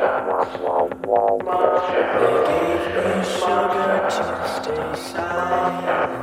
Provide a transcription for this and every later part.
our mugshot. Mugshot. sugar to stay silent.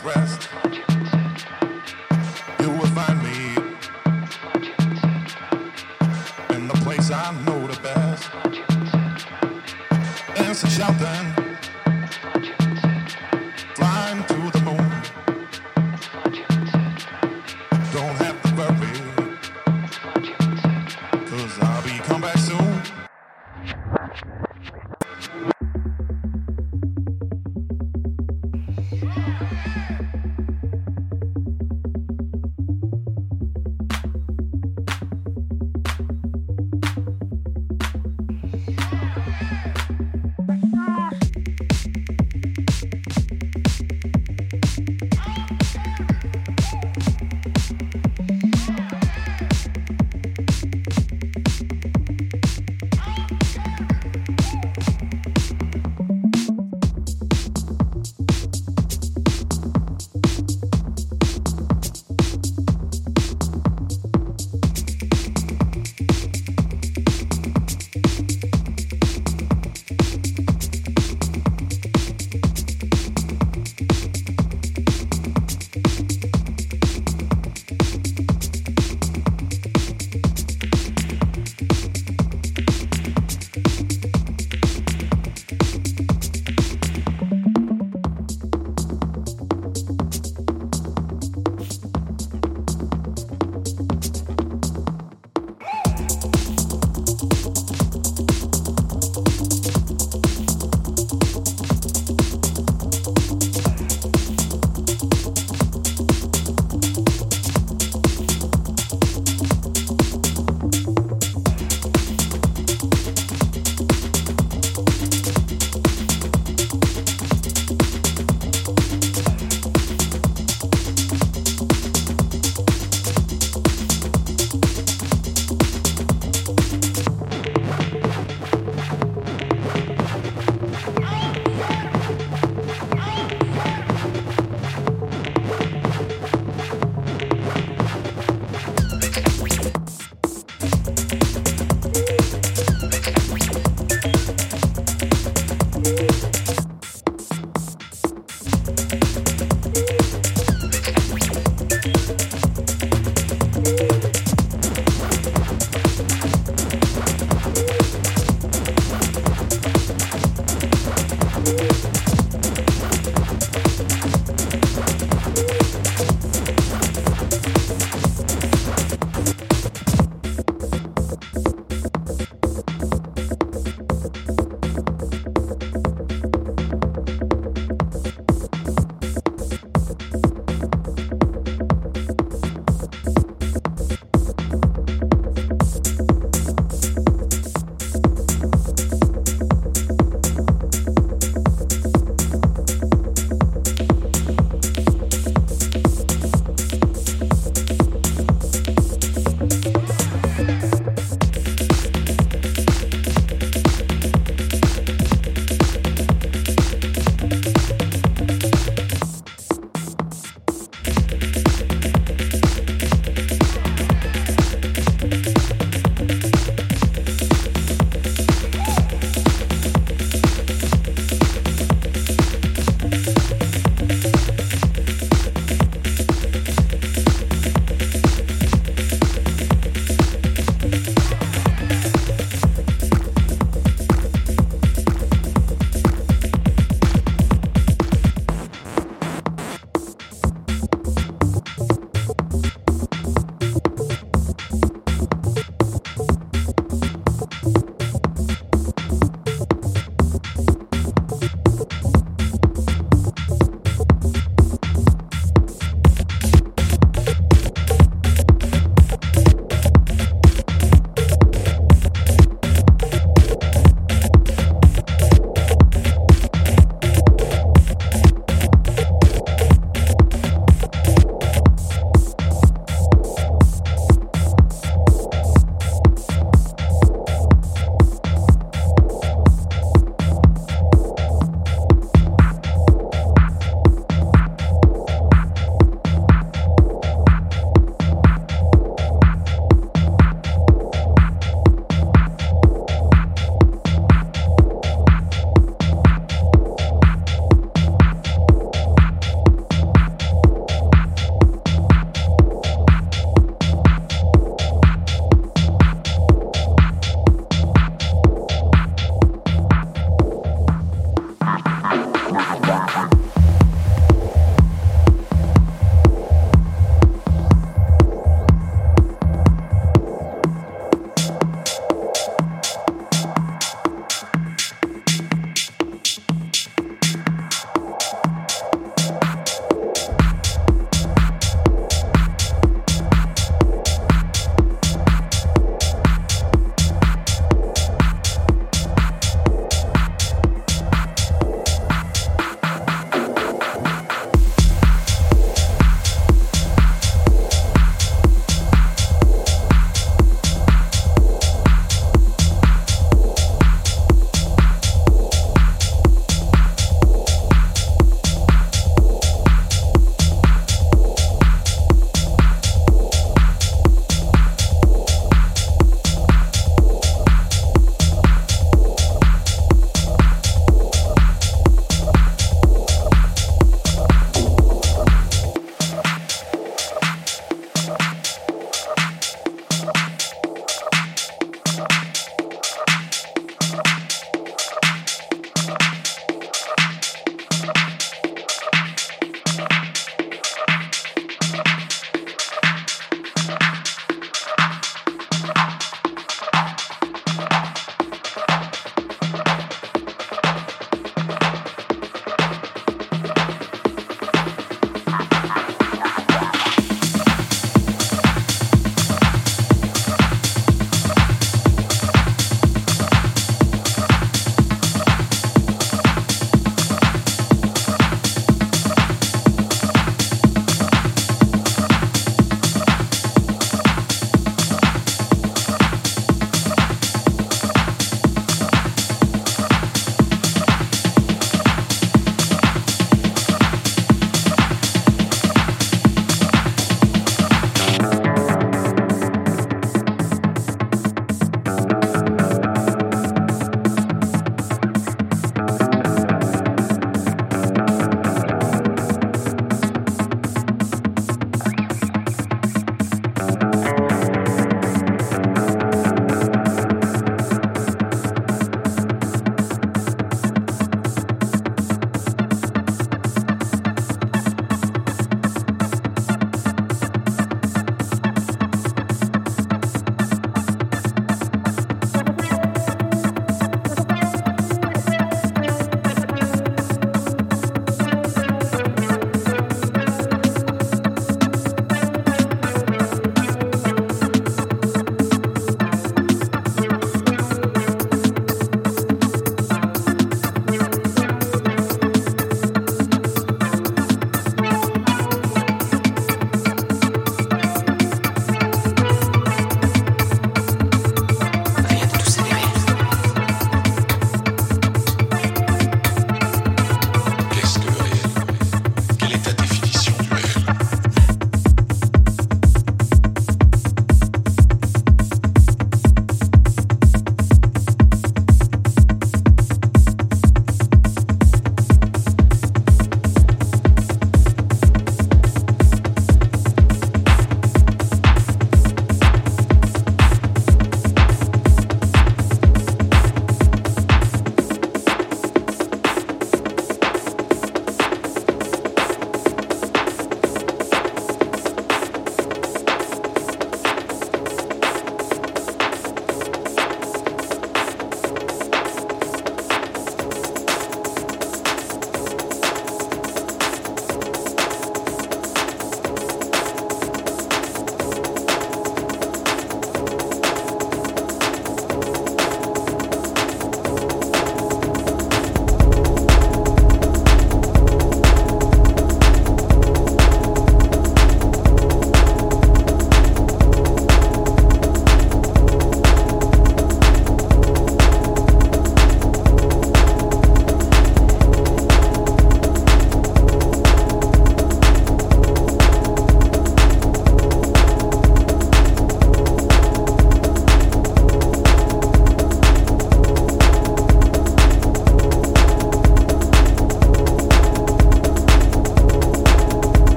Ah.